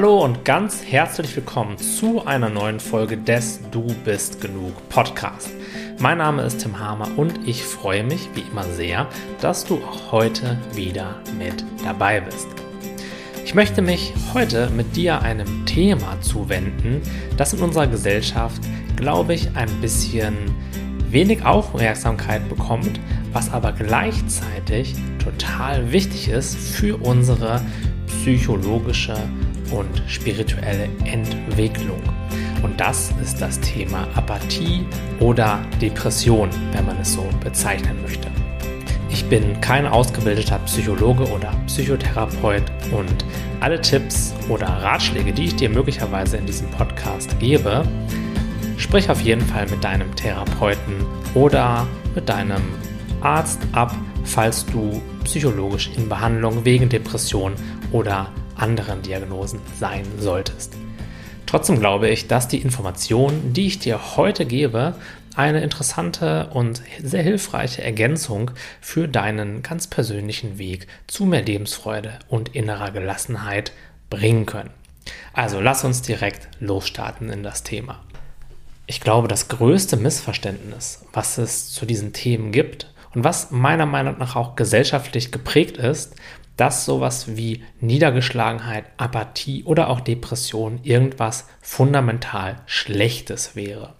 Hallo und ganz herzlich willkommen zu einer neuen Folge des Du bist genug Podcast. Mein Name ist Tim Hamer und ich freue mich wie immer sehr, dass du auch heute wieder mit dabei bist. Ich möchte mich heute mit dir einem Thema zuwenden, das in unserer Gesellschaft, glaube ich, ein bisschen wenig Aufmerksamkeit bekommt, was aber gleichzeitig total wichtig ist für unsere psychologische und spirituelle Entwicklung. Und das ist das Thema Apathie oder Depression, wenn man es so bezeichnen möchte. Ich bin kein ausgebildeter Psychologe oder Psychotherapeut und alle Tipps oder Ratschläge, die ich dir möglicherweise in diesem Podcast gebe, sprich auf jeden Fall mit deinem Therapeuten oder mit deinem Arzt ab, falls du psychologisch in Behandlung wegen Depression oder anderen Diagnosen sein solltest. Trotzdem glaube ich, dass die Informationen, die ich dir heute gebe, eine interessante und sehr hilfreiche Ergänzung für deinen ganz persönlichen Weg zu mehr Lebensfreude und innerer Gelassenheit bringen können. Also lass uns direkt losstarten in das Thema. Ich glaube, das größte Missverständnis, was es zu diesen Themen gibt und was meiner Meinung nach auch gesellschaftlich geprägt ist, dass sowas wie Niedergeschlagenheit, Apathie oder auch Depression irgendwas fundamental Schlechtes wäre.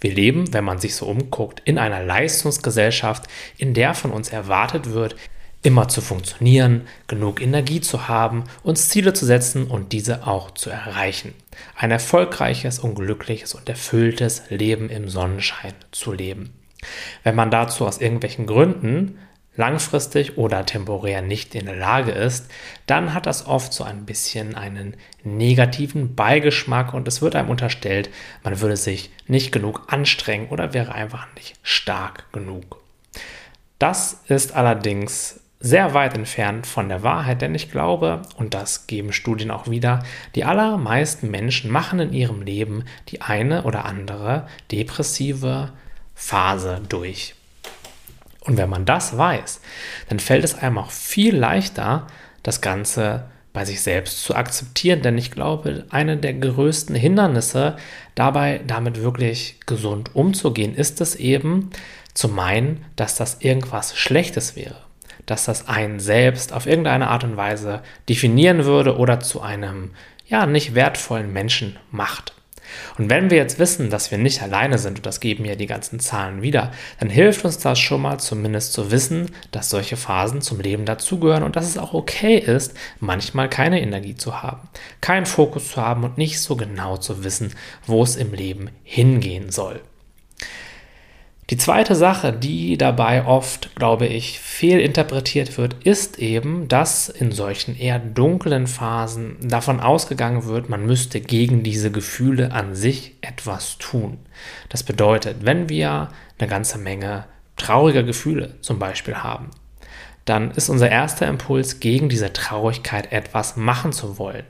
Wir leben, wenn man sich so umguckt, in einer Leistungsgesellschaft, in der von uns erwartet wird, immer zu funktionieren, genug Energie zu haben, uns Ziele zu setzen und diese auch zu erreichen. Ein erfolgreiches und glückliches und erfülltes Leben im Sonnenschein zu leben. Wenn man dazu aus irgendwelchen Gründen langfristig oder temporär nicht in der Lage ist, dann hat das oft so ein bisschen einen negativen Beigeschmack und es wird einem unterstellt, man würde sich nicht genug anstrengen oder wäre einfach nicht stark genug. Das ist allerdings sehr weit entfernt von der Wahrheit, denn ich glaube, und das geben Studien auch wieder, die allermeisten Menschen machen in ihrem Leben die eine oder andere depressive Phase durch. Und wenn man das weiß, dann fällt es einem auch viel leichter, das Ganze bei sich selbst zu akzeptieren. Denn ich glaube, eine der größten Hindernisse dabei, damit wirklich gesund umzugehen, ist es eben zu meinen, dass das irgendwas Schlechtes wäre. Dass das einen selbst auf irgendeine Art und Weise definieren würde oder zu einem ja nicht wertvollen Menschen macht. Und wenn wir jetzt wissen, dass wir nicht alleine sind, und das geben ja die ganzen Zahlen wieder, dann hilft uns das schon mal zumindest zu wissen, dass solche Phasen zum Leben dazugehören und dass es auch okay ist, manchmal keine Energie zu haben, keinen Fokus zu haben und nicht so genau zu wissen, wo es im Leben hingehen soll. Die zweite Sache, die dabei oft, glaube ich, fehlinterpretiert wird, ist eben, dass in solchen eher dunklen Phasen davon ausgegangen wird, man müsste gegen diese Gefühle an sich etwas tun. Das bedeutet, wenn wir eine ganze Menge trauriger Gefühle zum Beispiel haben, dann ist unser erster Impuls, gegen diese Traurigkeit etwas machen zu wollen.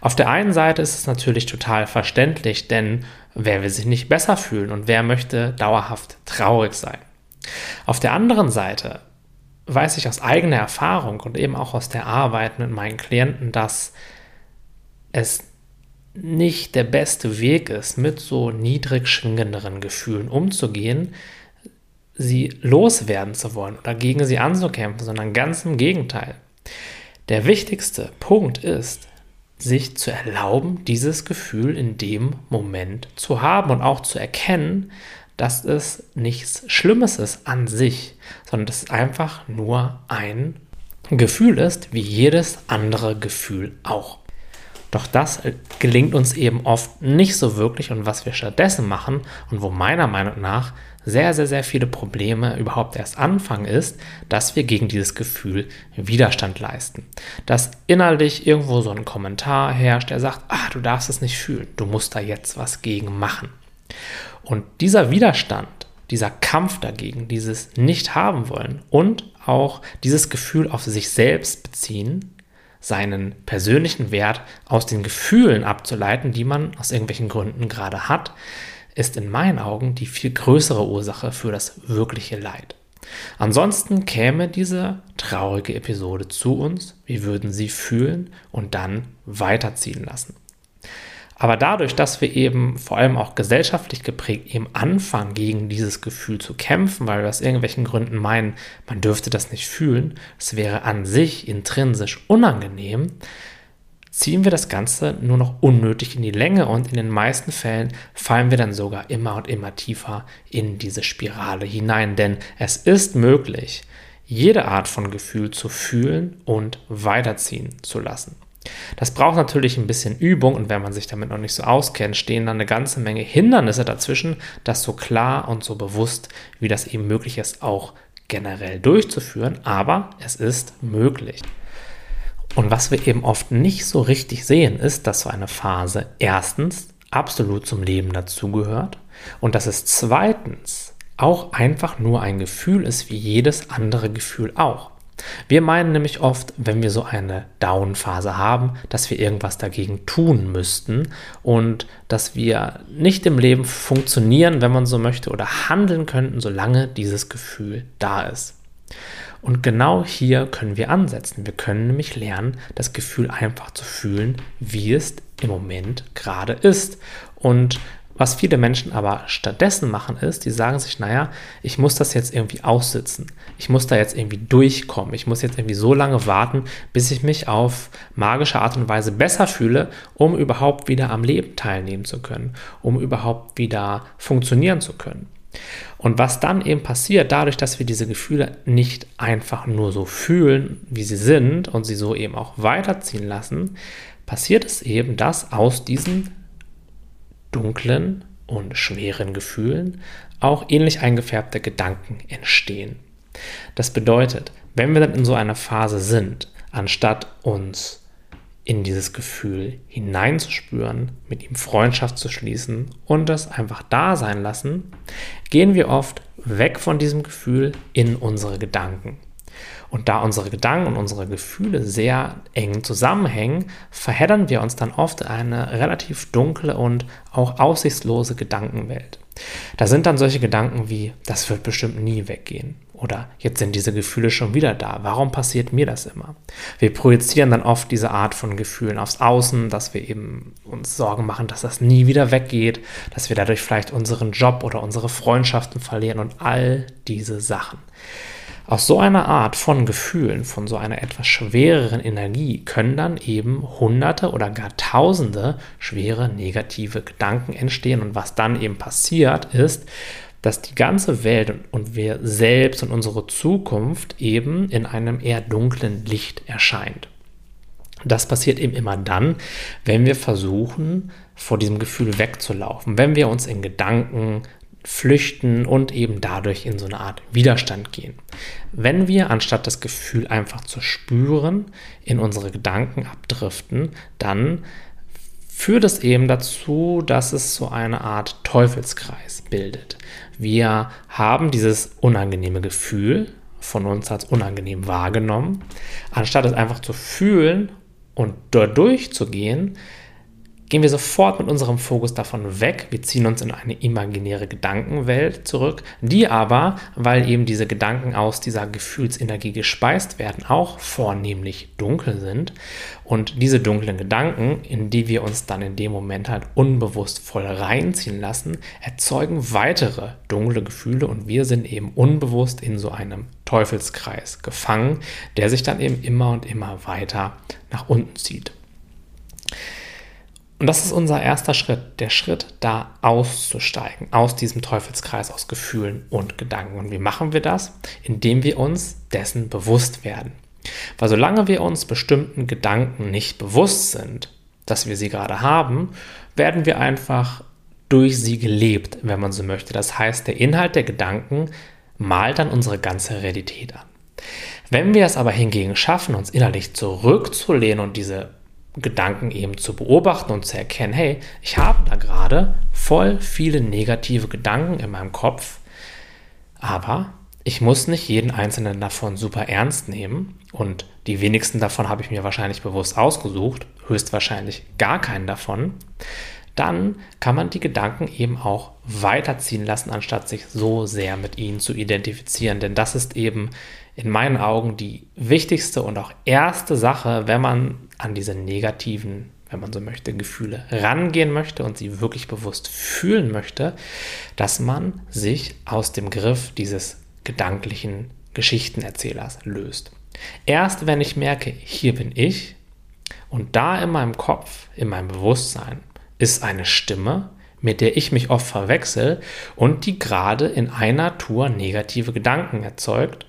Auf der einen Seite ist es natürlich total verständlich, denn wer will sich nicht besser fühlen und wer möchte dauerhaft traurig sein? Auf der anderen Seite weiß ich aus eigener Erfahrung und eben auch aus der Arbeit mit meinen Klienten, dass es nicht der beste Weg ist, mit so niedrig schwingenderen Gefühlen umzugehen, sie loswerden zu wollen oder gegen sie anzukämpfen, sondern ganz im Gegenteil. Der wichtigste Punkt ist, sich zu erlauben, dieses Gefühl in dem Moment zu haben und auch zu erkennen, dass es nichts Schlimmes ist an sich, sondern dass es einfach nur ein Gefühl ist, wie jedes andere Gefühl auch. Doch das gelingt uns eben oft nicht so wirklich und was wir stattdessen machen und wo meiner Meinung nach sehr, sehr, sehr viele Probleme überhaupt erst anfangen, ist, dass wir gegen dieses Gefühl Widerstand leisten. Dass innerlich irgendwo so ein Kommentar herrscht, der sagt, ah, du darfst es nicht fühlen, du musst da jetzt was gegen machen. Und dieser Widerstand, dieser Kampf dagegen, dieses Nicht haben wollen und auch dieses Gefühl auf sich selbst beziehen, seinen persönlichen Wert aus den Gefühlen abzuleiten, die man aus irgendwelchen Gründen gerade hat, ist in meinen Augen die viel größere Ursache für das wirkliche Leid. Ansonsten käme diese traurige Episode zu uns, wir würden sie fühlen und dann weiterziehen lassen. Aber dadurch, dass wir eben vor allem auch gesellschaftlich geprägt eben anfangen, gegen dieses Gefühl zu kämpfen, weil wir aus irgendwelchen Gründen meinen, man dürfte das nicht fühlen, es wäre an sich intrinsisch unangenehm, ziehen wir das Ganze nur noch unnötig in die Länge und in den meisten Fällen fallen wir dann sogar immer und immer tiefer in diese Spirale hinein. Denn es ist möglich, jede Art von Gefühl zu fühlen und weiterziehen zu lassen. Das braucht natürlich ein bisschen Übung und wenn man sich damit noch nicht so auskennt, stehen dann eine ganze Menge Hindernisse dazwischen, das so klar und so bewusst, wie das eben möglich ist, auch generell durchzuführen. Aber es ist möglich. Und was wir eben oft nicht so richtig sehen, ist, dass so eine Phase erstens absolut zum Leben dazugehört und dass es zweitens auch einfach nur ein Gefühl ist, wie jedes andere Gefühl auch. Wir meinen nämlich oft, wenn wir so eine Down-Phase haben, dass wir irgendwas dagegen tun müssten und dass wir nicht im Leben funktionieren, wenn man so möchte, oder handeln könnten, solange dieses Gefühl da ist. Und genau hier können wir ansetzen. Wir können nämlich lernen, das Gefühl einfach zu fühlen, wie es im Moment gerade ist. Und was viele Menschen aber stattdessen machen, ist, die sagen sich, naja, ich muss das jetzt irgendwie aussitzen. Ich muss da jetzt irgendwie durchkommen. Ich muss jetzt irgendwie so lange warten, bis ich mich auf magische Art und Weise besser fühle, um überhaupt wieder am Leben teilnehmen zu können, um überhaupt wieder funktionieren zu können. Und was dann eben passiert, dadurch, dass wir diese Gefühle nicht einfach nur so fühlen, wie sie sind und sie so eben auch weiterziehen lassen, passiert es eben, dass aus diesen dunklen und schweren Gefühlen auch ähnlich eingefärbte Gedanken entstehen. Das bedeutet, wenn wir dann in so einer Phase sind, anstatt uns in dieses Gefühl hineinzuspüren, mit ihm Freundschaft zu schließen und das einfach da sein lassen, gehen wir oft weg von diesem Gefühl in unsere Gedanken. Und da unsere Gedanken und unsere Gefühle sehr eng zusammenhängen, verheddern wir uns dann oft in eine relativ dunkle und auch aussichtslose Gedankenwelt. Da sind dann solche Gedanken wie, das wird bestimmt nie weggehen oder jetzt sind diese Gefühle schon wieder da. Warum passiert mir das immer? Wir projizieren dann oft diese Art von Gefühlen aufs Außen, dass wir eben uns Sorgen machen, dass das nie wieder weggeht, dass wir dadurch vielleicht unseren Job oder unsere Freundschaften verlieren und all diese Sachen. Aus so einer Art von Gefühlen, von so einer etwas schwereren Energie können dann eben hunderte oder gar tausende schwere negative Gedanken entstehen. Und was dann eben passiert ist, dass die ganze Welt und wir selbst und unsere Zukunft eben in einem eher dunklen Licht erscheint. Das passiert eben immer dann, wenn wir versuchen, vor diesem Gefühl wegzulaufen, wenn wir uns in Gedanken flüchten und eben dadurch in so eine Art Widerstand gehen. Wenn wir, anstatt das Gefühl einfach zu spüren, in unsere Gedanken abdriften, dann führt es eben dazu, dass es so eine Art Teufelskreis bildet. Wir haben dieses unangenehme Gefühl von uns als unangenehm wahrgenommen. Anstatt es einfach zu fühlen und durchzugehen, gehen wir sofort mit unserem Fokus davon weg. Wir ziehen uns in eine imaginäre Gedankenwelt zurück, die aber, weil eben diese Gedanken aus dieser Gefühlsenergie gespeist werden, auch vornehmlich dunkel sind. Und diese dunklen Gedanken, in die wir uns dann in dem Moment halt unbewusst voll reinziehen lassen, erzeugen weitere dunkle Gefühle und wir sind eben unbewusst in so einem Teufelskreis gefangen, der sich dann eben immer und immer weiter nach unten zieht. Und das ist unser erster Schritt, der Schritt, da auszusteigen, aus diesem Teufelskreis aus Gefühlen und Gedanken. Und wie machen wir das? Indem wir uns dessen bewusst werden. Weil solange wir uns bestimmten Gedanken nicht bewusst sind, dass wir sie gerade haben, werden wir einfach durch sie gelebt, wenn man so möchte. Das heißt, der Inhalt der Gedanken malt dann unsere ganze Realität an. Wenn wir es aber hingegen schaffen, uns innerlich zurückzulehnen und diese Gedanken eben zu beobachten und zu erkennen, hey, ich habe da gerade voll viele negative Gedanken in meinem Kopf, aber ich muss nicht jeden einzelnen davon super ernst nehmen und die wenigsten davon habe ich mir wahrscheinlich bewusst ausgesucht, höchstwahrscheinlich gar keinen davon, dann kann man die Gedanken eben auch weiterziehen lassen, anstatt sich so sehr mit ihnen zu identifizieren. Denn das ist eben in meinen Augen die wichtigste und auch erste Sache, wenn man an diese negativen, wenn man so möchte, Gefühle rangehen möchte und sie wirklich bewusst fühlen möchte, dass man sich aus dem Griff dieses gedanklichen Geschichtenerzählers löst. Erst wenn ich merke, hier bin ich und da in meinem Kopf, in meinem Bewusstsein ist eine Stimme, mit der ich mich oft verwechsel und die gerade in einer Tour negative Gedanken erzeugt.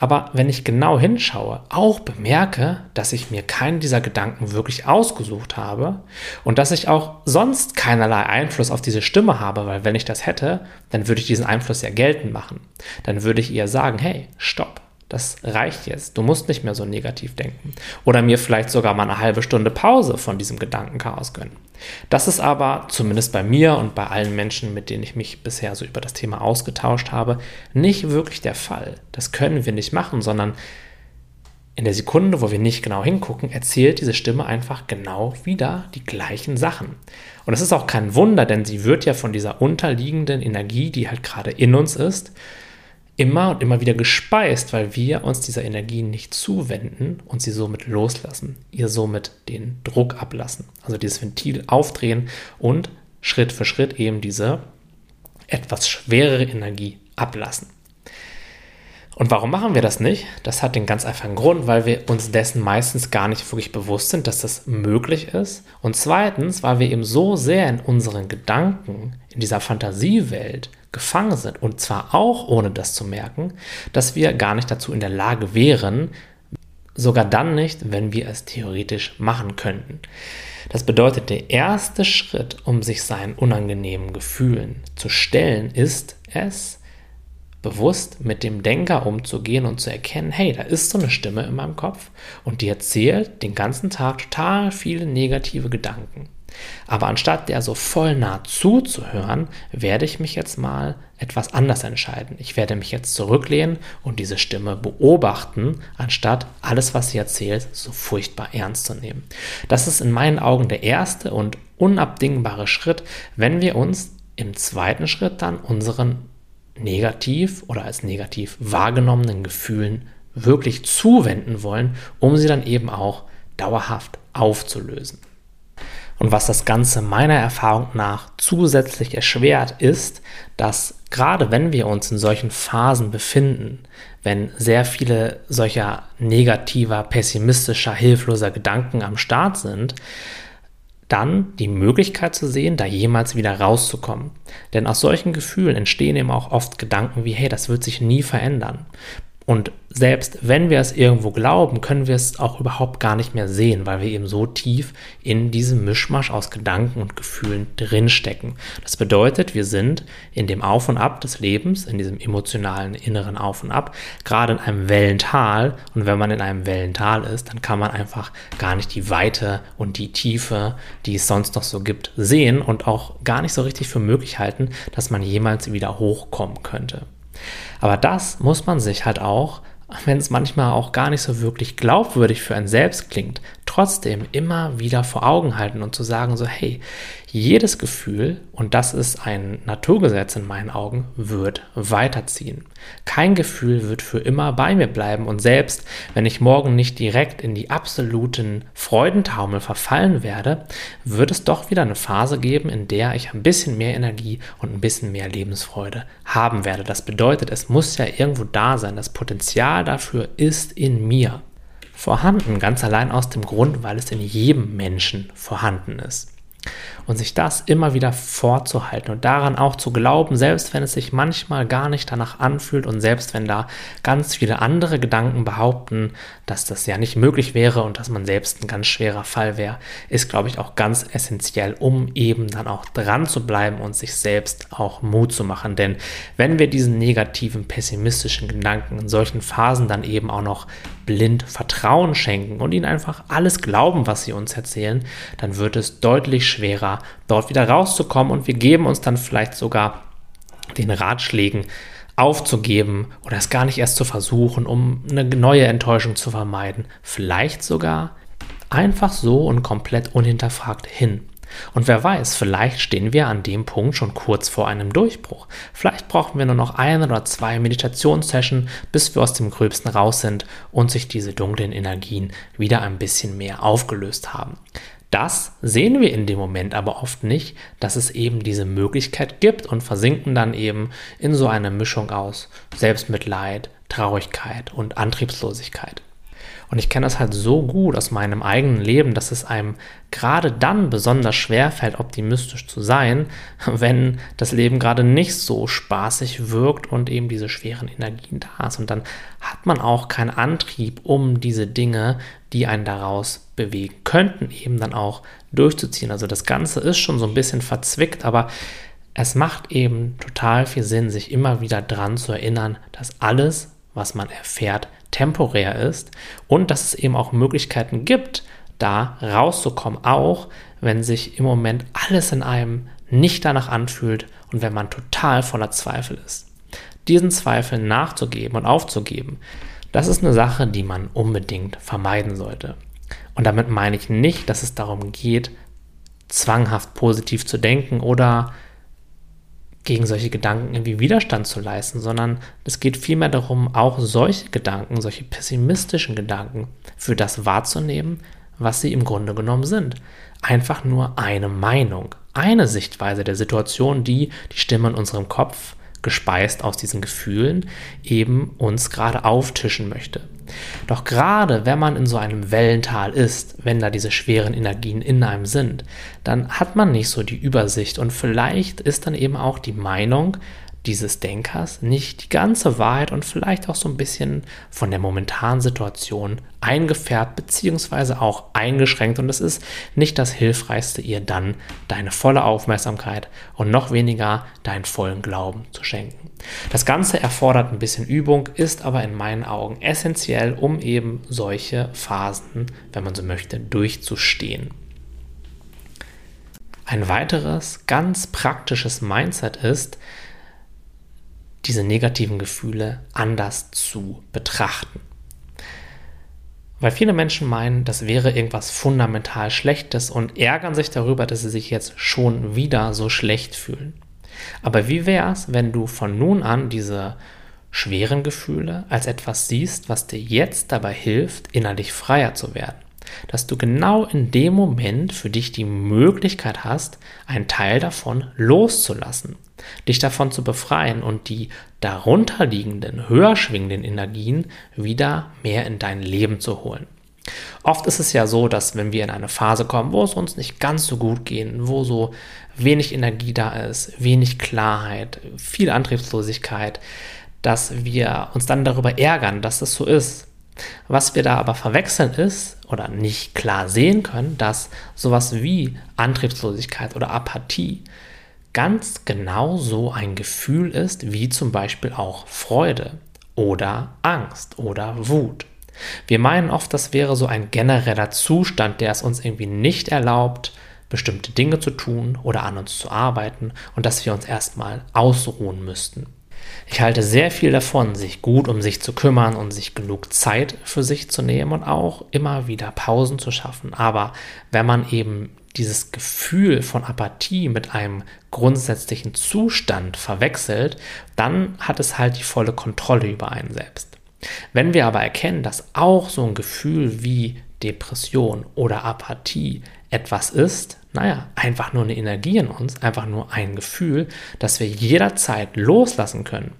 Aber wenn ich genau hinschaue, auch bemerke, dass ich mir keinen dieser Gedanken wirklich ausgesucht habe und dass ich auch sonst keinerlei Einfluss auf diese Stimme habe, weil wenn ich das hätte, dann würde ich diesen Einfluss ja geltend machen. Dann würde ich ihr sagen, hey, stopp, das reicht jetzt. Du musst nicht mehr so negativ denken. Oder mir vielleicht sogar mal eine halbe Stunde Pause von diesem Gedankenchaos gönnen. Das ist aber, zumindest bei mir und bei allen Menschen, mit denen ich mich bisher so über das Thema ausgetauscht habe, nicht wirklich der Fall. Das können wir nicht machen, sondern in der Sekunde, wo wir nicht genau hingucken, erzählt diese Stimme einfach genau wieder die gleichen Sachen. Und es ist auch kein Wunder, denn sie wird ja von dieser unterliegenden Energie, die halt gerade in uns ist, immer und immer wieder gespeist, weil wir uns dieser Energie nicht zuwenden und sie somit loslassen, ihr somit den Druck ablassen. Also dieses Ventil aufdrehen und Schritt für Schritt eben diese etwas schwerere Energie ablassen. Und warum machen wir das nicht? Das hat den ganz einfachen Grund, weil wir uns dessen meistens gar nicht wirklich bewusst sind, dass das möglich ist. Und zweitens, weil wir eben so sehr in unseren Gedanken, in dieser Fantasiewelt gefangen sind. Und zwar auch ohne das zu merken, dass wir gar nicht dazu in der Lage wären, sogar dann nicht, wenn wir es theoretisch machen könnten. Das bedeutet, der erste Schritt, um sich seinen unangenehmen Gefühlen zu stellen, ist es, bewusst mit dem Denker umzugehen und zu erkennen, hey, da ist so eine Stimme in meinem Kopf und die erzählt den ganzen Tag total viele negative Gedanken. Aber anstatt der so voll nah zuzuhören, werde ich mich jetzt mal etwas anders entscheiden. Ich werde mich jetzt zurücklehnen und diese Stimme beobachten, anstatt alles, was sie erzählt, so furchtbar ernst zu nehmen. Das ist in meinen Augen der erste und unabdingbare Schritt, wenn wir uns im zweiten Schritt dann unseren negativ oder als negativ wahrgenommenen Gefühlen wirklich zuwenden wollen, um sie dann eben auch dauerhaft aufzulösen. Und was das Ganze meiner Erfahrung nach zusätzlich erschwert, ist, dass gerade wenn wir uns in solchen Phasen befinden, wenn sehr viele solcher negativer, pessimistischer, hilfloser Gedanken am Start sind, dann die Möglichkeit zu sehen, da jemals wieder rauszukommen. Denn aus solchen Gefühlen entstehen eben auch oft Gedanken wie, hey, das wird sich nie verändern. Und selbst wenn wir es irgendwo glauben, können wir es auch überhaupt gar nicht mehr sehen, weil wir eben so tief in diesem Mischmasch aus Gedanken und Gefühlen drinstecken. Das bedeutet, wir sind in dem Auf und Ab des Lebens, in diesem emotionalen inneren Auf und Ab, gerade in einem Wellental. Und wenn man in einem Wellental ist, dann kann man einfach gar nicht die Weite und die Tiefe, die es sonst noch so gibt, sehen und auch gar nicht so richtig für möglich halten, dass man jemals wieder hochkommen könnte. Aber das muss man sich halt auch, wenn es manchmal auch gar nicht so wirklich glaubwürdig für einen selbst klingt, trotzdem immer wieder vor Augen halten und zu sagen so, hey, jedes Gefühl, und das ist ein Naturgesetz in meinen Augen, wird weiterziehen. Kein Gefühl wird für immer bei mir bleiben und selbst wenn ich morgen nicht direkt in die absoluten Freudentaumel verfallen werde, wird es doch wieder eine Phase geben, in der ich ein bisschen mehr Energie und ein bisschen mehr Lebensfreude haben werde. Das bedeutet, es muss ja irgendwo da sein. Das Potenzial dafür ist in mir vorhanden, ganz allein aus dem Grund, weil es in jedem Menschen vorhanden ist. Und sich das immer wieder vorzuhalten und daran auch zu glauben, selbst wenn es sich manchmal gar nicht danach anfühlt und selbst wenn da ganz viele andere Gedanken behaupten, dass das ja nicht möglich wäre und dass man selbst ein ganz schwerer Fall wäre, ist, glaube ich, auch ganz essentiell, um eben dann auch dran zu bleiben und sich selbst auch Mut zu machen. Denn wenn wir diesen negativen, pessimistischen Gedanken in solchen Phasen dann eben auch noch blind Vertrauen schenken und ihnen einfach alles glauben, was sie uns erzählen, dann wird es deutlich schwerer, dort wieder rauszukommen und wir geben uns dann vielleicht sogar den Ratschlägen aufzugeben oder es gar nicht erst zu versuchen, um eine neue Enttäuschung zu vermeiden. Vielleicht sogar einfach so und komplett unhinterfragt hin. Und wer weiß, vielleicht stehen wir an dem Punkt schon kurz vor einem Durchbruch. Vielleicht brauchen wir nur noch ein oder zwei Meditationssessions, bis wir aus dem Gröbsten raus sind und sich diese dunklen Energien wieder ein bisschen mehr aufgelöst haben. Das sehen wir in dem Moment aber oft nicht, dass es eben diese Möglichkeit gibt und versinken dann eben in so eine Mischung aus Selbstmitleid, Traurigkeit und Antriebslosigkeit. Und ich kenne das halt so gut aus meinem eigenen Leben, dass es einem gerade dann besonders schwer fällt, optimistisch zu sein, wenn das Leben gerade nicht so spaßig wirkt und eben diese schweren Energien da ist. Und dann hat man auch keinen Antrieb, um diese Dinge, die einen daraus bewegen könnten, eben dann auch durchzuziehen. Also das Ganze ist schon so ein bisschen verzwickt, aber es macht eben total viel Sinn, sich immer wieder dran zu erinnern, dass alles, was man erfährt, temporär ist und dass es eben auch Möglichkeiten gibt, da rauszukommen, auch wenn sich im Moment alles in einem nicht danach anfühlt und wenn man total voller Zweifel ist. Diesen Zweifeln nachzugeben und aufzugeben, das ist eine Sache, die man unbedingt vermeiden sollte. Und damit meine ich nicht, dass es darum geht, zwanghaft positiv zu denken oder gegen solche Gedanken irgendwie Widerstand zu leisten, sondern es geht vielmehr darum, auch solche Gedanken, solche pessimistischen Gedanken für das wahrzunehmen, was sie im Grunde genommen sind. Einfach nur eine Meinung, eine Sichtweise der Situation, die die Stimme in unserem Kopf gespeist aus diesen Gefühlen eben uns gerade auftischen möchte. Doch gerade wenn man in so einem Wellental ist, wenn da diese schweren Energien in einem sind, dann hat man nicht so die Übersicht und vielleicht ist dann eben auch die Meinung, dieses Denkers nicht die ganze Wahrheit und vielleicht auch so ein bisschen von der momentanen Situation eingefärbt bzw. auch eingeschränkt und es ist nicht das Hilfreichste, ihr dann deine volle Aufmerksamkeit und noch weniger deinen vollen Glauben zu schenken. Das Ganze erfordert ein bisschen Übung, ist aber in meinen Augen essentiell, um eben solche Phasen, wenn man so möchte, durchzustehen. Ein weiteres ganz praktisches Mindset ist, diese negativen Gefühle anders zu betrachten. Weil viele Menschen meinen, das wäre irgendwas fundamental Schlechtes und ärgern sich darüber, dass sie sich jetzt schon wieder so schlecht fühlen. Aber wie wäre es, wenn du von nun an diese schweren Gefühle als etwas siehst, was dir jetzt dabei hilft, innerlich freier zu werden? Dass du genau in dem Moment für dich die Möglichkeit hast, einen Teil davon loszulassen dich davon zu befreien und die darunterliegenden, höher schwingenden Energien wieder mehr in dein Leben zu holen. Oft ist es ja so, dass wenn wir in eine Phase kommen, wo es uns nicht ganz so gut geht, wo so wenig Energie da ist, wenig Klarheit, viel Antriebslosigkeit, dass wir uns dann darüber ärgern, dass das so ist. Was wir da aber verwechseln ist oder nicht klar sehen können, dass sowas wie Antriebslosigkeit oder Apathie ganz genau so ein Gefühl ist wie zum Beispiel auch Freude oder Angst oder Wut. Wir meinen oft, das wäre so ein genereller Zustand, der es uns irgendwie nicht erlaubt, bestimmte Dinge zu tun oder an uns zu arbeiten und dass wir uns erstmal ausruhen müssten. Ich halte sehr viel davon, sich gut um sich zu kümmern und sich genug Zeit für sich zu nehmen und auch immer wieder Pausen zu schaffen. Aber wenn man eben dieses Gefühl von Apathie mit einem grundsätzlichen Zustand verwechselt, dann hat es halt die volle Kontrolle über einen selbst. Wenn wir aber erkennen, dass auch so ein Gefühl wie Depression oder Apathie etwas ist, naja, einfach nur eine Energie in uns, einfach nur ein Gefühl, das wir jederzeit loslassen können,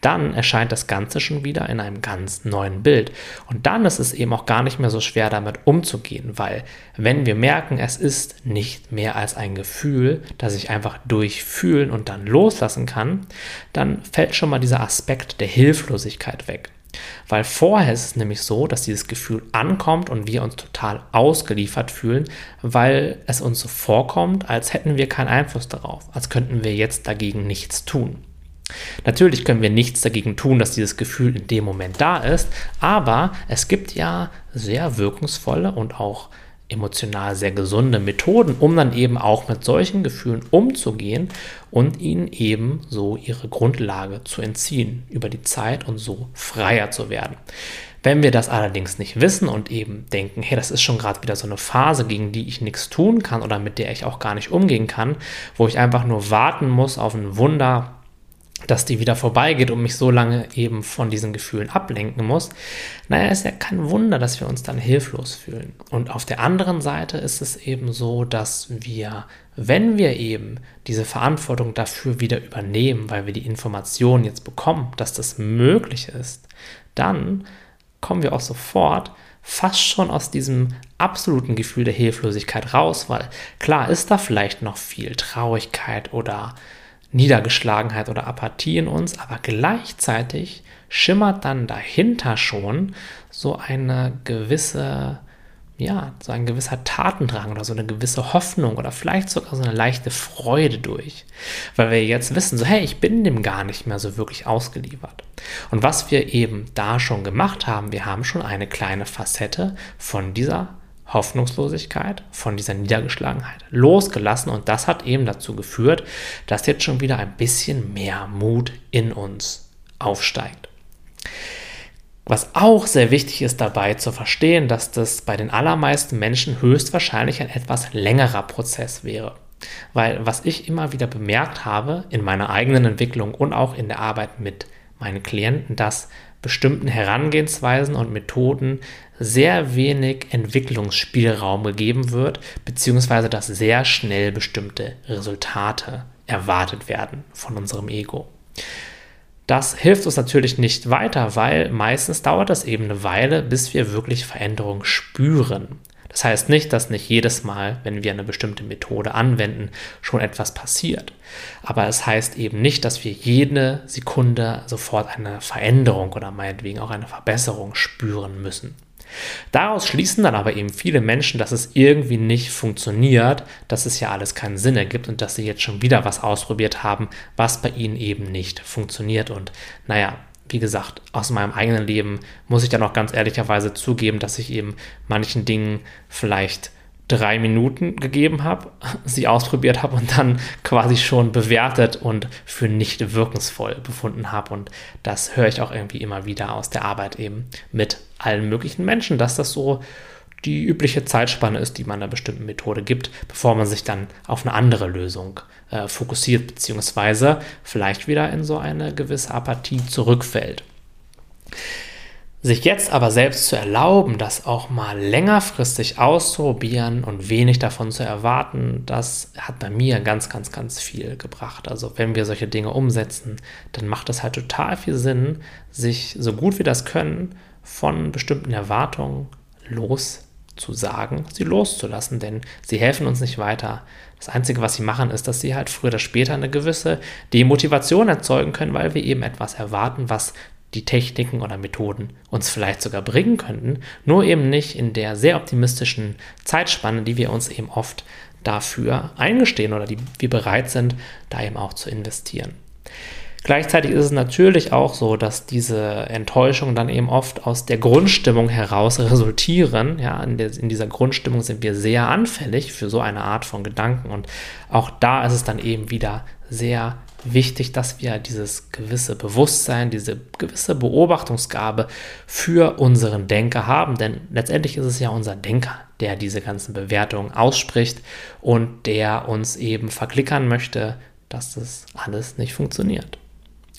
dann erscheint das Ganze schon wieder in einem ganz neuen Bild. Und dann ist es eben auch gar nicht mehr so schwer damit umzugehen, weil wenn wir merken, es ist nicht mehr als ein Gefühl, das ich einfach durchfühlen und dann loslassen kann, dann fällt schon mal dieser Aspekt der Hilflosigkeit weg. Weil vorher ist es nämlich so, dass dieses Gefühl ankommt und wir uns total ausgeliefert fühlen, weil es uns so vorkommt, als hätten wir keinen Einfluss darauf, als könnten wir jetzt dagegen nichts tun. Natürlich können wir nichts dagegen tun, dass dieses Gefühl in dem Moment da ist, aber es gibt ja sehr wirkungsvolle und auch emotional sehr gesunde Methoden, um dann eben auch mit solchen Gefühlen umzugehen und ihnen eben so ihre Grundlage zu entziehen über die Zeit und so freier zu werden. Wenn wir das allerdings nicht wissen und eben denken, hey, das ist schon gerade wieder so eine Phase, gegen die ich nichts tun kann oder mit der ich auch gar nicht umgehen kann, wo ich einfach nur warten muss auf ein Wunder, dass die wieder vorbeigeht und mich so lange eben von diesen Gefühlen ablenken muss, naja, ist ja kein Wunder, dass wir uns dann hilflos fühlen. Und auf der anderen Seite ist es eben so, dass wir, wenn wir eben diese Verantwortung dafür wieder übernehmen, weil wir die Information jetzt bekommen, dass das möglich ist, dann kommen wir auch sofort fast schon aus diesem absoluten Gefühl der Hilflosigkeit raus, weil klar ist da vielleicht noch viel Traurigkeit oder Niedergeschlagenheit oder Apathie in uns, aber gleichzeitig schimmert dann dahinter schon so eine gewisse, ja, so ein gewisser Tatendrang oder so eine gewisse Hoffnung oder vielleicht sogar so eine leichte Freude durch. Weil wir jetzt wissen, so, hey, ich bin dem gar nicht mehr so wirklich ausgeliefert. Und was wir eben da schon gemacht haben, wir haben schon eine kleine Facette von dieser Hoffnungslosigkeit, von dieser Niedergeschlagenheit losgelassen und das hat eben dazu geführt, dass jetzt schon wieder ein bisschen mehr Mut in uns aufsteigt. Was auch sehr wichtig ist dabei zu verstehen, dass das bei den allermeisten Menschen höchstwahrscheinlich ein etwas längerer Prozess wäre. Weil was ich immer wieder bemerkt habe in meiner eigenen Entwicklung und auch in der Arbeit mit meinen Klienten, dass bestimmten Herangehensweisen und Methoden sehr wenig Entwicklungsspielraum gegeben wird, beziehungsweise dass sehr schnell bestimmte Resultate erwartet werden von unserem Ego. Das hilft uns natürlich nicht weiter, weil meistens dauert das eben eine Weile, bis wir wirklich Veränderung spüren. Das heißt nicht, dass nicht jedes Mal, wenn wir eine bestimmte Methode anwenden, schon etwas passiert. Aber es heißt eben nicht, dass wir jede Sekunde sofort eine Veränderung oder meinetwegen auch eine Verbesserung spüren müssen. Daraus schließen dann aber eben viele Menschen, dass es irgendwie nicht funktioniert, dass es ja alles keinen Sinn ergibt und dass sie jetzt schon wieder was ausprobiert haben, was bei ihnen eben nicht funktioniert. Und naja, wie gesagt, aus meinem eigenen Leben muss ich dann auch ganz ehrlicherweise zugeben, dass ich eben manchen Dingen vielleicht drei Minuten gegeben habe, sie ausprobiert habe und dann quasi schon bewertet und für nicht wirkungsvoll befunden habe. Und das höre ich auch irgendwie immer wieder aus der Arbeit eben mit allen möglichen Menschen, dass das so die übliche Zeitspanne ist, die man einer bestimmten Methode gibt, bevor man sich dann auf eine andere Lösung äh, fokussiert, beziehungsweise vielleicht wieder in so eine gewisse Apathie zurückfällt. Sich jetzt aber selbst zu erlauben, das auch mal längerfristig auszuprobieren und wenig davon zu erwarten, das hat bei mir ganz, ganz, ganz viel gebracht. Also wenn wir solche Dinge umsetzen, dann macht es halt total viel Sinn, sich so gut wie das können von bestimmten Erwartungen loszusagen, sie loszulassen, denn sie helfen uns nicht weiter. Das Einzige, was sie machen, ist, dass sie halt früher oder später eine gewisse Demotivation erzeugen können, weil wir eben etwas erwarten, was die Techniken oder Methoden uns vielleicht sogar bringen könnten, nur eben nicht in der sehr optimistischen Zeitspanne, die wir uns eben oft dafür eingestehen oder die wir bereit sind, da eben auch zu investieren. Gleichzeitig ist es natürlich auch so, dass diese Enttäuschungen dann eben oft aus der Grundstimmung heraus resultieren. Ja, in, der, in, dieser Grundstimmung sind wir sehr anfällig für so eine Art von Gedanken und auch da ist es dann eben wieder sehr wichtig, dass wir dieses gewisse Bewusstsein, diese gewisse Beobachtungsgabe für unseren Denker haben, denn letztendlich ist es ja unser Denker, der diese ganzen Bewertungen ausspricht und der uns eben verklickern möchte, dass das alles nicht funktioniert.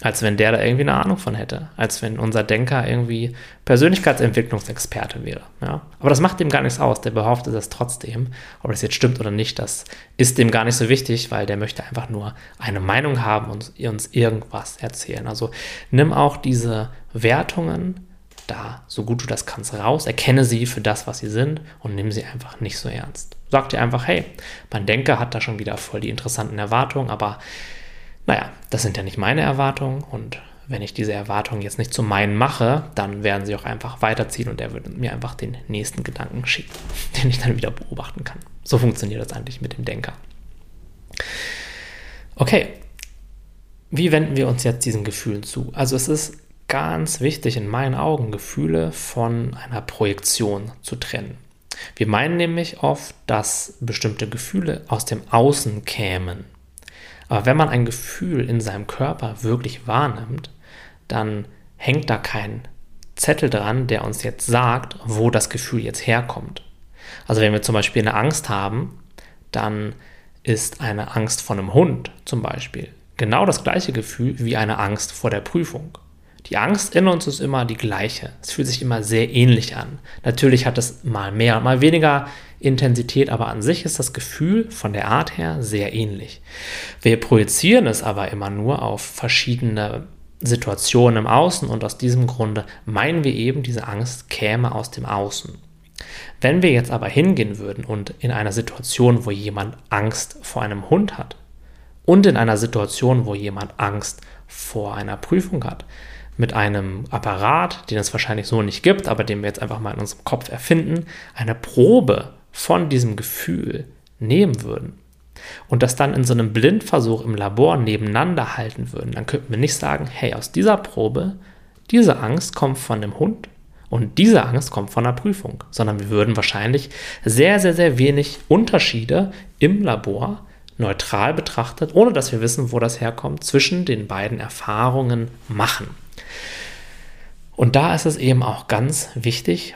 Als wenn der da irgendwie eine Ahnung von hätte. Als wenn unser Denker irgendwie Persönlichkeitsentwicklungsexperte wäre. Ja? Aber das macht dem gar nichts aus. Der behauptet das trotzdem. Ob das jetzt stimmt oder nicht, das ist dem gar nicht so wichtig, weil der möchte einfach nur eine Meinung haben und uns irgendwas erzählen. Also nimm auch diese Wertungen da, so gut du das kannst, raus. Erkenne sie für das, was sie sind und nimm sie einfach nicht so ernst. Sag dir einfach, hey, mein Denker hat da schon wieder voll die interessanten Erwartungen, aber naja, das sind ja nicht meine Erwartungen und wenn ich diese Erwartungen jetzt nicht zu meinen mache, dann werden sie auch einfach weiterziehen und er würde mir einfach den nächsten Gedanken schicken, den ich dann wieder beobachten kann. So funktioniert das eigentlich mit dem Denker. Okay, wie wenden wir uns jetzt diesen Gefühlen zu? Also es ist ganz wichtig in meinen Augen, Gefühle von einer Projektion zu trennen. Wir meinen nämlich oft, dass bestimmte Gefühle aus dem Außen kämen aber wenn man ein Gefühl in seinem Körper wirklich wahrnimmt, dann hängt da kein Zettel dran, der uns jetzt sagt, wo das Gefühl jetzt herkommt. Also wenn wir zum Beispiel eine Angst haben, dann ist eine Angst vor einem Hund zum Beispiel genau das gleiche Gefühl wie eine Angst vor der Prüfung. Die Angst in uns ist immer die gleiche. Es fühlt sich immer sehr ähnlich an. Natürlich hat es mal mehr, mal weniger Intensität, aber an sich ist das Gefühl von der Art her sehr ähnlich. Wir projizieren es aber immer nur auf verschiedene Situationen im Außen und aus diesem Grunde meinen wir eben, diese Angst käme aus dem Außen. Wenn wir jetzt aber hingehen würden und in einer Situation, wo jemand Angst vor einem Hund hat und in einer Situation, wo jemand Angst vor einer Prüfung hat, mit einem Apparat, den es wahrscheinlich so nicht gibt, aber den wir jetzt einfach mal in unserem Kopf erfinden, eine Probe von diesem Gefühl nehmen würden und das dann in so einem Blindversuch im Labor nebeneinander halten würden, dann könnten wir nicht sagen, hey, aus dieser Probe, diese Angst kommt von dem Hund und diese Angst kommt von der Prüfung, sondern wir würden wahrscheinlich sehr, sehr, sehr wenig Unterschiede im Labor neutral betrachtet, ohne dass wir wissen, wo das herkommt, zwischen den beiden Erfahrungen machen. Und da ist es eben auch ganz wichtig,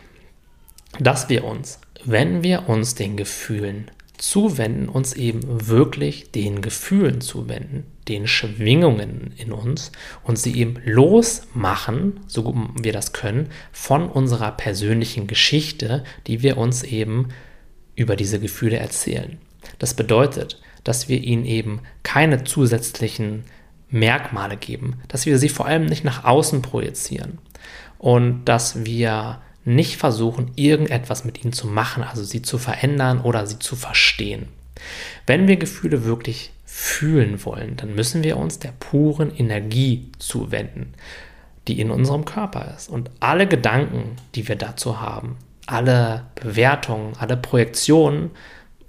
dass wir uns, wenn wir uns den Gefühlen zuwenden, uns eben wirklich den Gefühlen zuwenden, den Schwingungen in uns und sie eben losmachen, so gut wir das können, von unserer persönlichen Geschichte, die wir uns eben über diese Gefühle erzählen. Das bedeutet, dass wir ihnen eben keine zusätzlichen Merkmale geben, dass wir sie vor allem nicht nach außen projizieren und dass wir nicht versuchen, irgendetwas mit ihnen zu machen, also sie zu verändern oder sie zu verstehen. Wenn wir Gefühle wirklich fühlen wollen, dann müssen wir uns der puren Energie zuwenden, die in unserem Körper ist. Und alle Gedanken, die wir dazu haben, alle Bewertungen, alle Projektionen,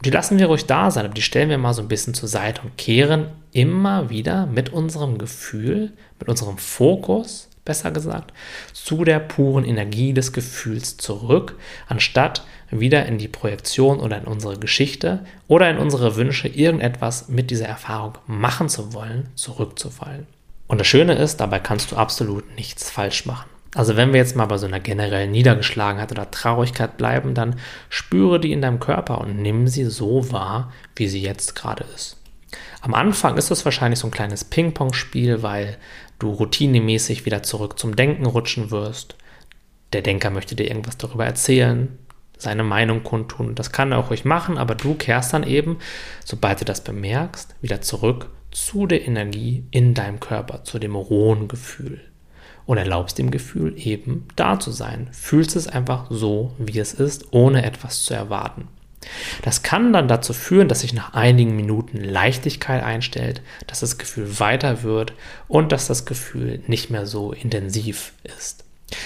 die lassen wir ruhig da sein, aber die stellen wir mal so ein bisschen zur Seite und kehren immer wieder mit unserem Gefühl, mit unserem Fokus besser gesagt, zu der puren Energie des Gefühls zurück, anstatt wieder in die Projektion oder in unsere Geschichte oder in unsere Wünsche, irgendetwas mit dieser Erfahrung machen zu wollen, zurückzufallen. Und das Schöne ist, dabei kannst du absolut nichts falsch machen. Also wenn wir jetzt mal bei so einer generellen Niedergeschlagenheit oder Traurigkeit bleiben, dann spüre die in deinem Körper und nimm sie so wahr, wie sie jetzt gerade ist. Am Anfang ist es wahrscheinlich so ein kleines Ping-Pong-Spiel, weil du routinemäßig wieder zurück zum Denken rutschen wirst. Der Denker möchte dir irgendwas darüber erzählen, seine Meinung kundtun. Das kann er auch ruhig machen, aber du kehrst dann eben, sobald du das bemerkst, wieder zurück zu der Energie in deinem Körper, zu dem rohen Gefühl. Und erlaubst dem Gefühl eben da zu sein. Fühlst es einfach so, wie es ist, ohne etwas zu erwarten. Das kann dann dazu führen, dass sich nach einigen Minuten Leichtigkeit einstellt, dass das Gefühl weiter wird und dass das Gefühl nicht mehr so intensiv ist.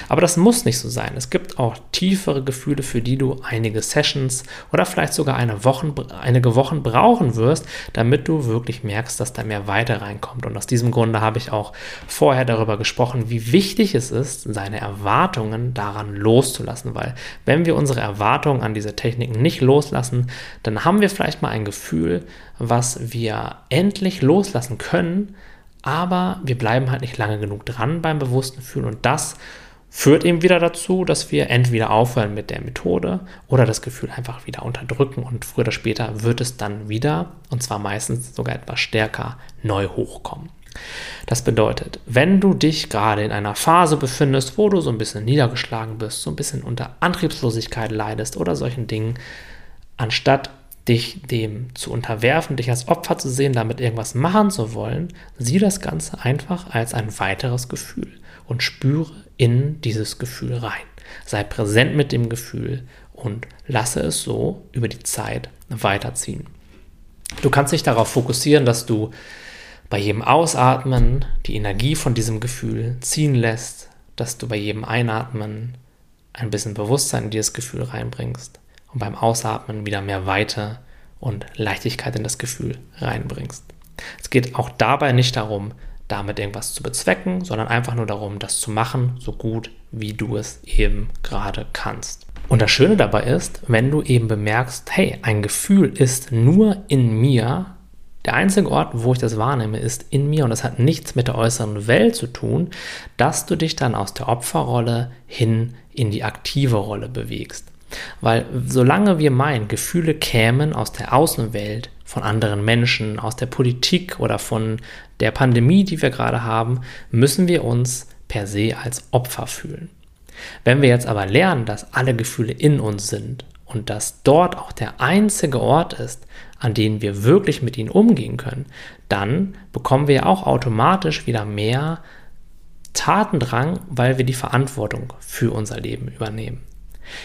Aber das muss nicht so sein. Es gibt auch tiefere Gefühle, für die du einige Sessions oder vielleicht sogar eine Wochen, einige Wochen brauchen wirst, damit du wirklich merkst, dass da mehr Weite reinkommt. Und aus diesem Grunde habe ich auch vorher darüber gesprochen, wie wichtig es ist, seine Erwartungen daran loszulassen. Weil wenn wir unsere Erwartungen an diese Techniken nicht loslassen, dann haben wir vielleicht mal ein Gefühl, was wir endlich loslassen können, aber wir bleiben halt nicht lange genug dran beim bewussten Fühlen und das führt eben wieder dazu, dass wir entweder aufhören mit der Methode oder das Gefühl einfach wieder unterdrücken und früher oder später wird es dann wieder, und zwar meistens sogar etwas stärker, neu hochkommen. Das bedeutet, wenn du dich gerade in einer Phase befindest, wo du so ein bisschen niedergeschlagen bist, so ein bisschen unter Antriebslosigkeit leidest oder solchen Dingen, anstatt dich dem zu unterwerfen, dich als Opfer zu sehen, damit irgendwas machen zu wollen, sieh das Ganze einfach als ein weiteres Gefühl und spüre in dieses Gefühl rein. Sei präsent mit dem Gefühl und lasse es so über die Zeit weiterziehen. Du kannst dich darauf fokussieren, dass du bei jedem Ausatmen die Energie von diesem Gefühl ziehen lässt, dass du bei jedem Einatmen ein bisschen Bewusstsein in dieses Gefühl reinbringst und beim Ausatmen wieder mehr Weite und Leichtigkeit in das Gefühl reinbringst. Es geht auch dabei nicht darum, damit irgendwas zu bezwecken, sondern einfach nur darum, das zu machen, so gut wie du es eben gerade kannst. Und das Schöne dabei ist, wenn du eben bemerkst, hey, ein Gefühl ist nur in mir Der einzige Ort, wo ich das wahrnehme, ist in mir und das hat nichts mit der äußeren Welt zu tun, dass du dich dann aus der Opferrolle hin in die aktive Rolle bewegst. Weil solange wir meinen, Gefühle kämen aus der Außenwelt, von anderen Menschen, aus der Politik oder von der Pandemie, die wir gerade haben, müssen wir uns per se als Opfer fühlen. Wenn wir jetzt aber lernen, dass alle Gefühle in uns sind und dass dort auch der einzige Ort ist, an dem wir wirklich mit ihnen umgehen können, dann bekommen wir auch automatisch wieder mehr Tatendrang, weil wir die Verantwortung für unser Leben übernehmen.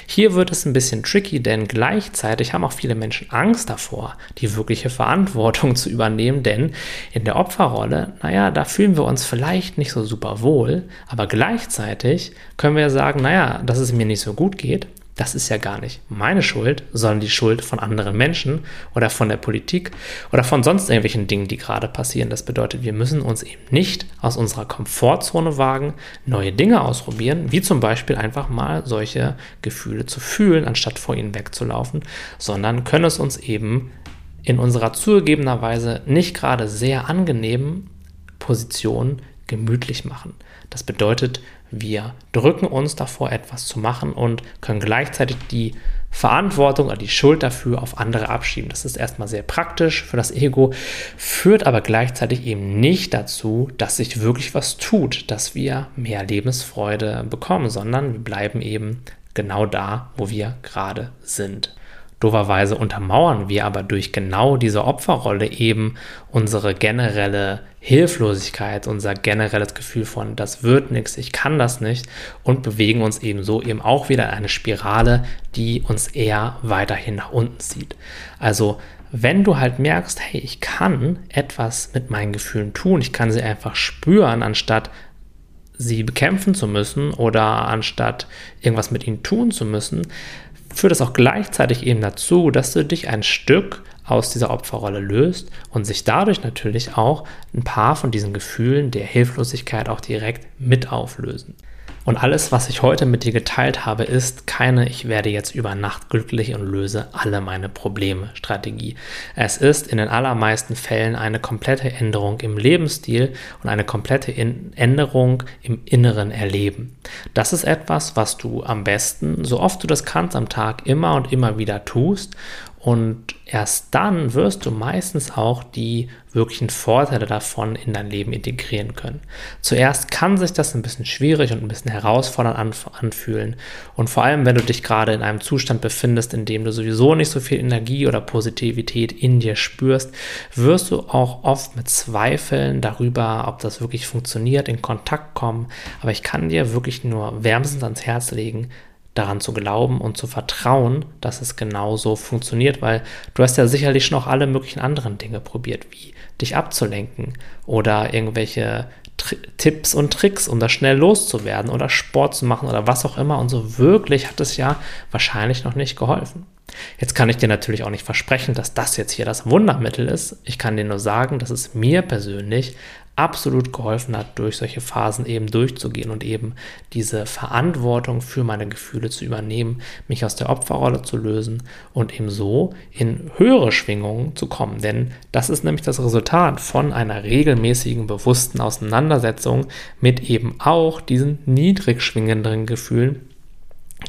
Hier wird es ein bisschen tricky, denn gleichzeitig haben auch viele Menschen Angst davor, die wirkliche Verantwortung zu übernehmen, denn in der Opferrolle, naja, da fühlen wir uns vielleicht nicht so super wohl, aber gleichzeitig können wir sagen, naja, dass es mir nicht so gut geht, das ist ja gar nicht meine Schuld, sondern die Schuld von anderen Menschen oder von der Politik oder von sonst irgendwelchen Dingen, die gerade passieren. Das bedeutet, wir müssen uns eben nicht aus unserer Komfortzone wagen, neue Dinge ausprobieren, wie zum Beispiel einfach mal solche Gefühle zu fühlen, anstatt vor ihnen wegzulaufen, sondern können es uns eben in unserer zugegebenerweise nicht gerade sehr angenehmen Position gemütlich machen. Das bedeutet, wir drücken uns davor, etwas zu machen und können gleichzeitig die Verantwortung oder die Schuld dafür auf andere abschieben. Das ist erstmal sehr praktisch für das Ego, führt aber gleichzeitig eben nicht dazu, dass sich wirklich was tut, dass wir mehr Lebensfreude bekommen, sondern wir bleiben eben genau da, wo wir gerade sind. Doverweise untermauern wir aber durch genau diese Opferrolle eben unsere generelle Hilflosigkeit, unser generelles Gefühl von, das wird nichts, ich kann das nicht und bewegen uns eben so eben auch wieder in eine Spirale, die uns eher weiterhin nach unten zieht. Also wenn du halt merkst, hey, ich kann etwas mit meinen Gefühlen tun, ich kann sie einfach spüren, anstatt sie bekämpfen zu müssen oder anstatt irgendwas mit ihnen tun zu müssen, führt es auch gleichzeitig eben dazu, dass du dich ein Stück aus dieser Opferrolle löst und sich dadurch natürlich auch ein paar von diesen Gefühlen der Hilflosigkeit auch direkt mit auflösen. Und alles, was ich heute mit dir geteilt habe, ist keine Ich werde jetzt über Nacht glücklich und löse alle meine Probleme Strategie. Es ist in den allermeisten Fällen eine komplette Änderung im Lebensstil und eine komplette Änderung im inneren Erleben. Das ist etwas, was du am besten, so oft du das kannst am Tag, immer und immer wieder tust und erst dann wirst du meistens auch die wirklichen Vorteile davon in dein Leben integrieren können. Zuerst kann sich das ein bisschen schwierig und ein bisschen herausfordernd anfühlen. Und vor allem, wenn du dich gerade in einem Zustand befindest, in dem du sowieso nicht so viel Energie oder Positivität in dir spürst, wirst du auch oft mit Zweifeln darüber, ob das wirklich funktioniert, in Kontakt kommen. Aber ich kann dir wirklich nur wärmstens ans Herz legen, daran zu glauben und zu vertrauen, dass es genauso funktioniert, weil du hast ja sicherlich schon auch alle möglichen anderen Dinge probiert, wie dich abzulenken oder irgendwelche Tri Tipps und Tricks, um da schnell loszuwerden oder Sport zu machen oder was auch immer und so wirklich hat es ja wahrscheinlich noch nicht geholfen. Jetzt kann ich dir natürlich auch nicht versprechen, dass das jetzt hier das Wundermittel ist. Ich kann dir nur sagen, dass es mir persönlich absolut geholfen hat, durch solche Phasen eben durchzugehen und eben diese Verantwortung für meine Gefühle zu übernehmen, mich aus der Opferrolle zu lösen und eben so in höhere Schwingungen zu kommen. Denn das ist nämlich das Resultat von einer regelmäßigen, bewussten Auseinandersetzung mit eben auch diesen niedrig schwingenderen Gefühlen,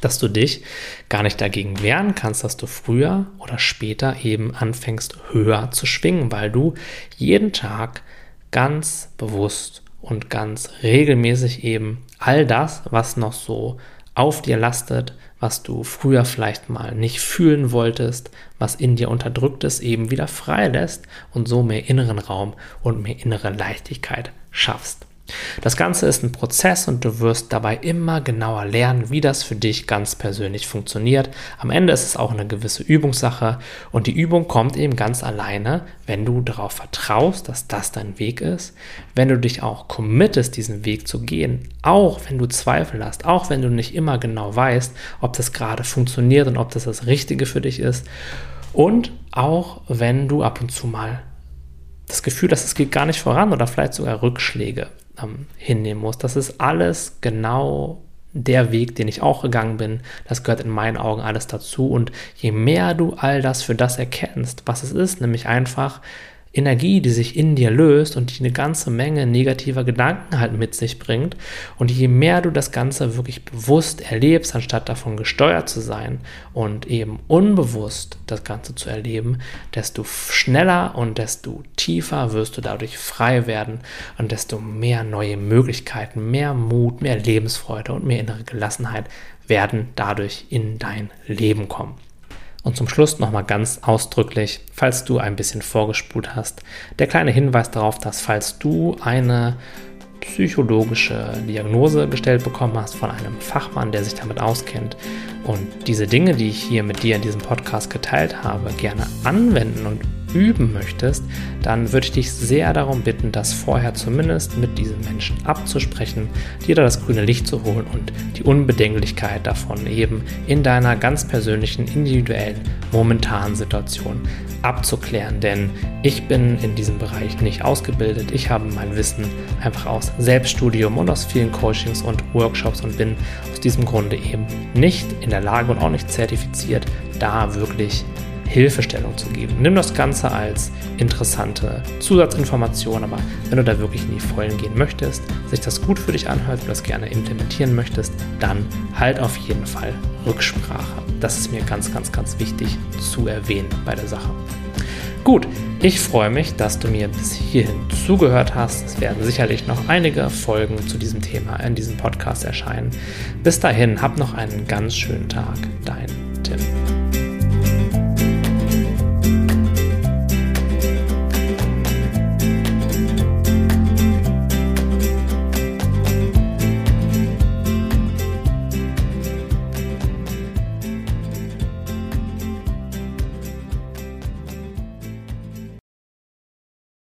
dass du dich gar nicht dagegen wehren kannst, dass du früher oder später eben anfängst höher zu schwingen, weil du jeden Tag ganz bewusst und ganz regelmäßig eben all das, was noch so auf dir lastet, was du früher vielleicht mal nicht fühlen wolltest, was in dir unterdrückt ist, eben wieder freilässt und so mehr inneren Raum und mehr innere Leichtigkeit schaffst. Das Ganze ist ein Prozess und du wirst dabei immer genauer lernen, wie das für dich ganz persönlich funktioniert. Am Ende ist es auch eine gewisse Übungssache und die Übung kommt eben ganz alleine, wenn du darauf vertraust, dass das dein Weg ist, wenn du dich auch committest, diesen Weg zu gehen, auch wenn du Zweifel hast, auch wenn du nicht immer genau weißt, ob das gerade funktioniert und ob das das Richtige für dich ist und auch wenn du ab und zu mal das Gefühl hast, es geht gar nicht voran oder vielleicht sogar Rückschläge ähm, hinnehmen muss. Das ist alles genau der Weg, den ich auch gegangen bin. Das gehört in meinen Augen alles dazu. Und je mehr du all das für das erkennst, was es ist, nämlich einfach Energie, die sich in dir löst und die eine ganze Menge negativer Gedanken halt mit sich bringt. Und je mehr du das Ganze wirklich bewusst erlebst, anstatt davon gesteuert zu sein und eben unbewusst das Ganze zu erleben, desto schneller und desto tiefer wirst du dadurch frei werden und desto mehr neue Möglichkeiten, mehr Mut, mehr Lebensfreude und mehr innere Gelassenheit werden dadurch in dein Leben kommen. Und zum Schluss nochmal ganz ausdrücklich, falls du ein bisschen vorgespult hast, der kleine Hinweis darauf, dass falls du eine psychologische Diagnose gestellt bekommen hast von einem Fachmann, der sich damit auskennt und diese Dinge, die ich hier mit dir in diesem Podcast geteilt habe, gerne anwenden und üben möchtest, dann würde ich dich sehr darum bitten, das vorher zumindest mit diesem Menschen abzusprechen, dir da das grüne Licht zu holen und die Unbedenklichkeit davon eben in deiner ganz persönlichen, individuellen, momentanen Situation abzuklären. Denn ich bin in diesem Bereich nicht ausgebildet. Ich habe mein Wissen einfach aus Selbststudium und aus vielen Coachings und Workshops und bin aus diesem Grunde eben nicht in der Lage und auch nicht zertifiziert, da wirklich Hilfestellung zu geben. Nimm das Ganze als interessante Zusatzinformation, aber wenn du da wirklich in die Vollen gehen möchtest, sich das gut für dich anhört, du das gerne implementieren möchtest, dann halt auf jeden Fall Rücksprache. Das ist mir ganz, ganz, ganz wichtig zu erwähnen bei der Sache. Gut, ich freue mich, dass du mir bis hierhin zugehört hast. Es werden sicherlich noch einige Folgen zu diesem Thema in diesem Podcast erscheinen. Bis dahin, hab noch einen ganz schönen Tag. Dein Tim.